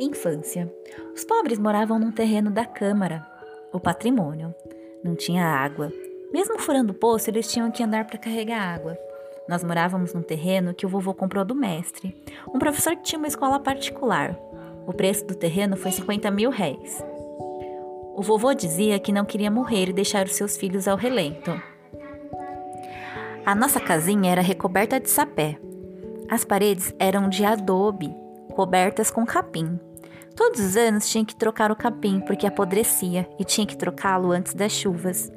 Infância. Os pobres moravam num terreno da Câmara, o patrimônio. Não tinha água. Mesmo furando o poço, eles tinham que andar para carregar água. Nós morávamos num terreno que o vovô comprou do mestre, um professor que tinha uma escola particular. O preço do terreno foi 50 mil réis. O vovô dizia que não queria morrer e deixar os seus filhos ao relento. A nossa casinha era recoberta de sapé. As paredes eram de adobe, cobertas com capim. Todos os anos tinha que trocar o capim porque apodrecia e tinha que trocá-lo antes das chuvas.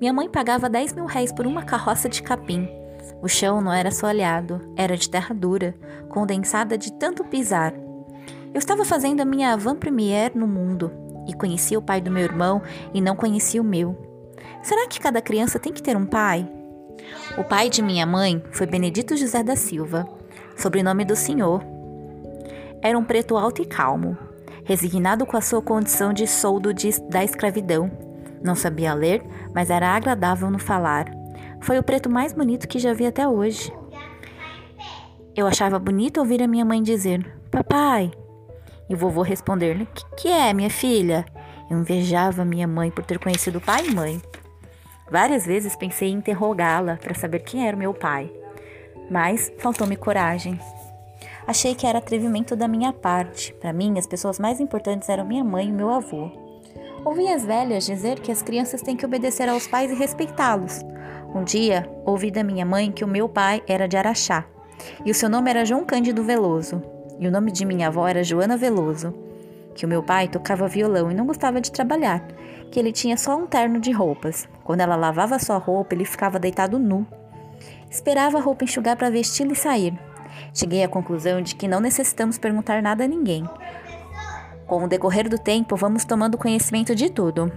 Minha mãe pagava 10 mil réis por uma carroça de capim. O chão não era soalhado, era de terra dura, condensada de tanto pisar. Eu estava fazendo a minha avant-première no mundo e conhecia o pai do meu irmão e não conhecia o meu. Será que cada criança tem que ter um pai? O pai de minha mãe foi Benedito José da Silva, sobrenome do senhor. Era um preto alto e calmo, resignado com a sua condição de soldo de, da escravidão. Não sabia ler, mas era agradável no falar. Foi o preto mais bonito que já vi até hoje. Eu achava bonito ouvir a minha mãe dizer: Papai. E o vovô responder-lhe: Que que é, minha filha? Eu invejava minha mãe por ter conhecido pai e mãe. Várias vezes pensei em interrogá-la para saber quem era meu pai, mas faltou-me coragem. Achei que era atrevimento da minha parte. Para mim, as pessoas mais importantes eram minha mãe e meu avô. Ouvi as velhas dizer que as crianças têm que obedecer aos pais e respeitá-los. Um dia, ouvi da minha mãe que o meu pai era de Araxá e o seu nome era João Cândido Veloso, e o nome de minha avó era Joana Veloso. Que o meu pai tocava violão e não gostava de trabalhar, que ele tinha só um terno de roupas. Quando ela lavava sua roupa, ele ficava deitado nu. Esperava a roupa enxugar para vesti-la e sair. Cheguei à conclusão de que não necessitamos perguntar nada a ninguém. Com o decorrer do tempo, vamos tomando conhecimento de tudo.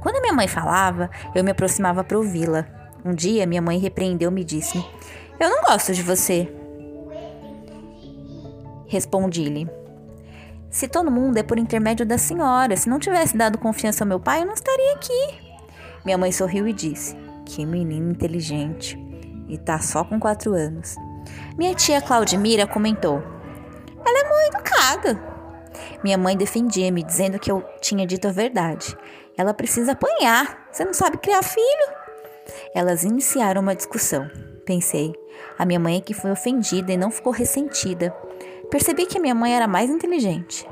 Quando minha mãe falava, eu me aproximava para ouvi-la. Um dia, minha mãe repreendeu-me e disse: Eu não gosto de você. Respondi-lhe: se todo mundo é por intermédio da senhora. Se não tivesse dado confiança ao meu pai, eu não estaria aqui. Minha mãe sorriu e disse: Que menina inteligente. E tá só com quatro anos. Minha tia Claudimira comentou: Ela é muito educada. Minha mãe defendia-me, dizendo que eu tinha dito a verdade. Ela precisa apanhar. Você não sabe criar filho? Elas iniciaram uma discussão. Pensei, a minha mãe é que foi ofendida e não ficou ressentida. Percebi que minha mãe era mais inteligente.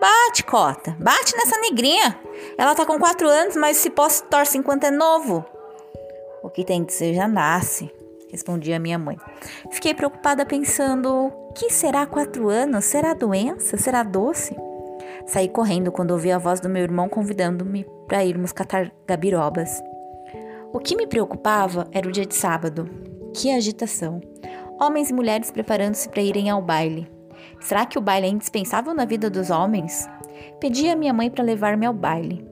Bate, Cota, bate nessa negrinha. Ela tá com quatro anos, mas se posso torce enquanto é novo. O que tem de ser já nasce, respondia minha mãe. Fiquei preocupada pensando: que será quatro anos? Será doença? Será doce? Saí correndo quando ouvi a voz do meu irmão convidando-me para irmos catar gabirobas. O que me preocupava era o dia de sábado. Que agitação! Homens e mulheres preparando-se para irem ao baile. Será que o baile é indispensável na vida dos homens? Pedi a minha mãe para levar-me ao baile.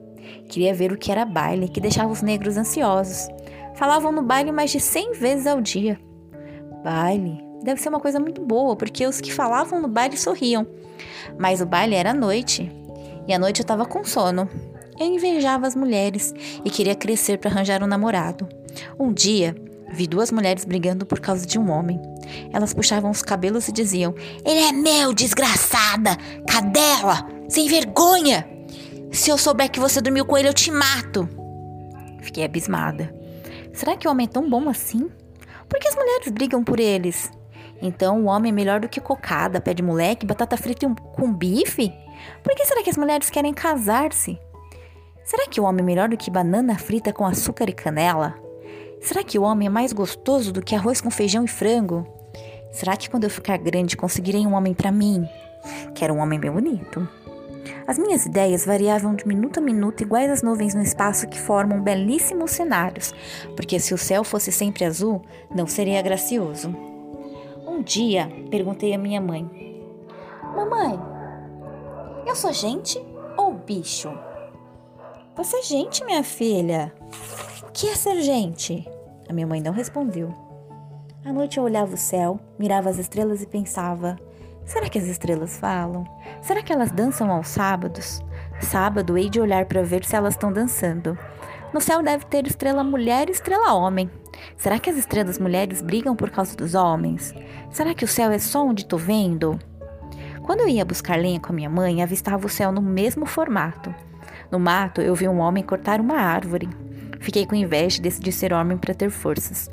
Queria ver o que era baile, que deixava os negros ansiosos. Falavam no baile mais de cem vezes ao dia. Baile deve ser uma coisa muito boa, porque os que falavam no baile sorriam. Mas o baile era à noite, e à noite eu estava com sono. Eu invejava as mulheres e queria crescer para arranjar um namorado. Um dia, Vi duas mulheres brigando por causa de um homem. Elas puxavam os cabelos e diziam: Ele é meu, desgraçada! Cadela! Sem vergonha! Se eu souber que você dormiu com ele, eu te mato! Fiquei abismada. Será que o homem é tão bom assim? Por que as mulheres brigam por eles? Então o homem é melhor do que cocada, pé de moleque, batata frita com bife? Por que será que as mulheres querem casar-se? Será que o homem é melhor do que banana frita com açúcar e canela? Será que o homem é mais gostoso do que arroz com feijão e frango? Será que quando eu ficar grande conseguirei um homem para mim? Quero um homem bem bonito. As minhas ideias variavam de minuto a minuto, iguais às nuvens no espaço que formam belíssimos cenários, porque se o céu fosse sempre azul, não seria gracioso. Um dia, perguntei à minha mãe: Mamãe, eu sou gente ou bicho? Você é gente, minha filha. O que é ser gente? A minha mãe não respondeu. À noite eu olhava o céu, mirava as estrelas e pensava: será que as estrelas falam? Será que elas dançam aos sábados? Sábado hei de olhar para ver se elas estão dançando. No céu deve ter estrela mulher e estrela homem. Será que as estrelas mulheres brigam por causa dos homens? Será que o céu é só onde estou vendo? Quando eu ia buscar lenha com a minha mãe, avistava o céu no mesmo formato. No mato, eu vi um homem cortar uma árvore. Fiquei com inveja e decidi ser homem para ter forças.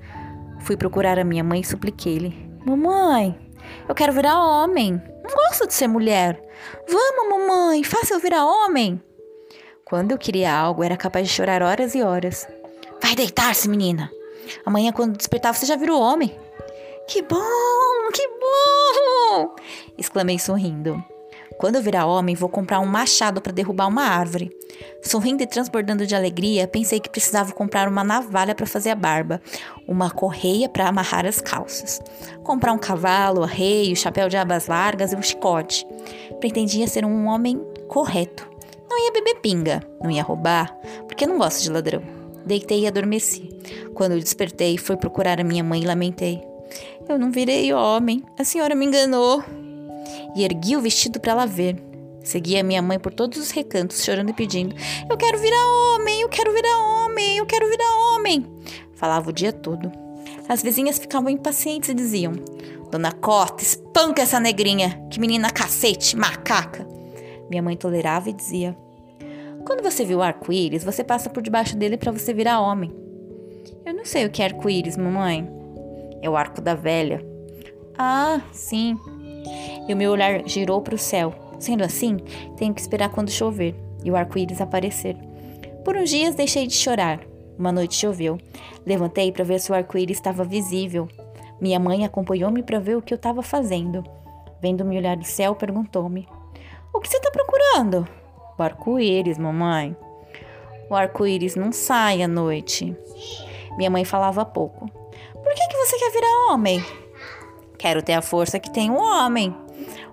Fui procurar a minha mãe e supliquei-lhe: Mamãe, eu quero virar homem. Não gosto de ser mulher. Vamos, mamãe, faça eu virar homem. Quando eu queria algo, era capaz de chorar horas e horas. Vai deitar-se, menina. Amanhã, quando despertar, você já virou homem. Que bom, que bom! exclamei sorrindo. Quando eu virar homem, vou comprar um machado para derrubar uma árvore. Sorrindo e transbordando de alegria, pensei que precisava comprar uma navalha para fazer a barba, uma correia para amarrar as calças, comprar um cavalo, arreio, chapéu de abas largas e um chicote. Pretendia ser um homem correto. Não ia beber pinga, não ia roubar, porque não gosto de ladrão. Deitei e adormeci. Quando despertei, fui procurar a minha mãe e lamentei. Eu não virei homem, a senhora me enganou e ergui o vestido para ela ver. Seguia minha mãe por todos os recantos, chorando e pedindo: Eu quero virar homem, eu quero virar homem, eu quero virar homem. Falava o dia todo. As vizinhas ficavam impacientes e diziam: Dona Cota, espanca essa negrinha, que menina cacete, macaca. Minha mãe tolerava e dizia: Quando você viu o arco-íris, você passa por debaixo dele para você virar homem. Eu não sei o que é arco-íris, mamãe. É o arco da velha. Ah, sim, e o meu olhar girou para o céu. Sendo assim, tenho que esperar quando chover e o arco-íris aparecer. Por uns dias deixei de chorar. Uma noite choveu. Levantei para ver se o arco-íris estava visível. Minha mãe acompanhou-me para ver o que eu estava fazendo. Vendo-me olhar do céu, perguntou-me: O que você está procurando? O arco-íris, mamãe. O arco-íris não sai à noite. Minha mãe falava pouco. Por que, que você quer virar homem? Quero ter a força que tem o homem.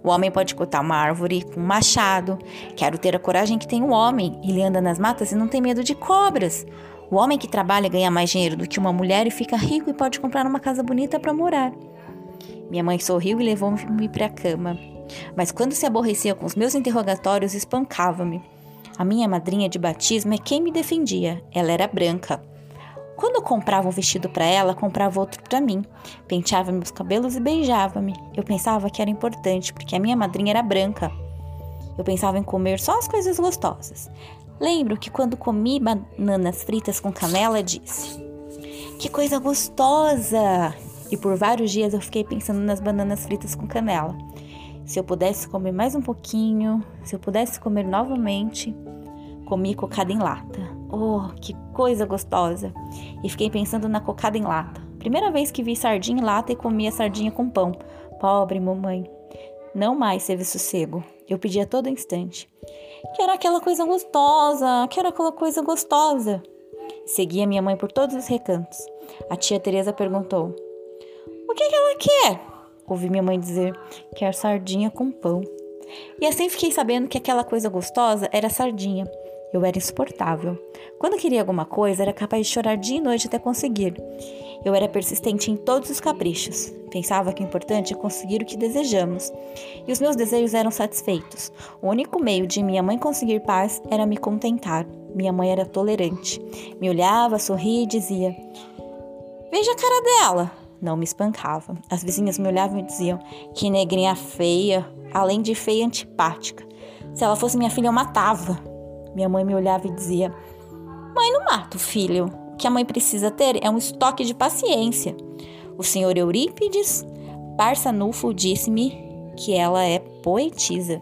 O homem pode cortar uma árvore com um machado. Quero ter a coragem que tem o homem. Ele anda nas matas e não tem medo de cobras. O homem que trabalha ganha mais dinheiro do que uma mulher e fica rico e pode comprar uma casa bonita para morar. Minha mãe sorriu e levou-me para a cama. Mas quando se aborrecia com os meus interrogatórios, espancava-me. A minha madrinha de batismo é quem me defendia. Ela era branca. Quando comprava um vestido para ela, comprava outro para mim. Penteava meus cabelos e beijava-me. Eu pensava que era importante, porque a minha madrinha era branca. Eu pensava em comer só as coisas gostosas. Lembro que quando comi bananas fritas com canela, disse: Que coisa gostosa! E por vários dias eu fiquei pensando nas bananas fritas com canela. Se eu pudesse comer mais um pouquinho, se eu pudesse comer novamente, comi cocada em lata. Oh, que coisa gostosa! E fiquei pensando na cocada em lata. Primeira vez que vi sardinha em lata e comi a sardinha com pão. Pobre mamãe. Não mais teve sossego. Eu pedia a todo instante. Quero aquela coisa gostosa, quero aquela coisa gostosa. Seguia minha mãe por todos os recantos. A tia Teresa perguntou: O que, que ela quer? Ouvi minha mãe dizer: Quer sardinha com pão. E assim fiquei sabendo que aquela coisa gostosa era sardinha. Eu era insuportável. Quando queria alguma coisa, era capaz de chorar dia e noite até conseguir. Eu era persistente em todos os caprichos. Pensava que o importante é conseguir o que desejamos. E os meus desejos eram satisfeitos. O único meio de minha mãe conseguir paz era me contentar. Minha mãe era tolerante. Me olhava, sorria e dizia: Veja a cara dela. Não me espancava. As vizinhas me olhavam e diziam: Que negrinha feia, além de feia antipática. Se ela fosse minha filha, eu matava. Minha mãe me olhava e dizia: Mãe, não mata o filho. O que a mãe precisa ter é um estoque de paciência. O senhor Eurípides Barçanufo disse-me que ela é poetisa.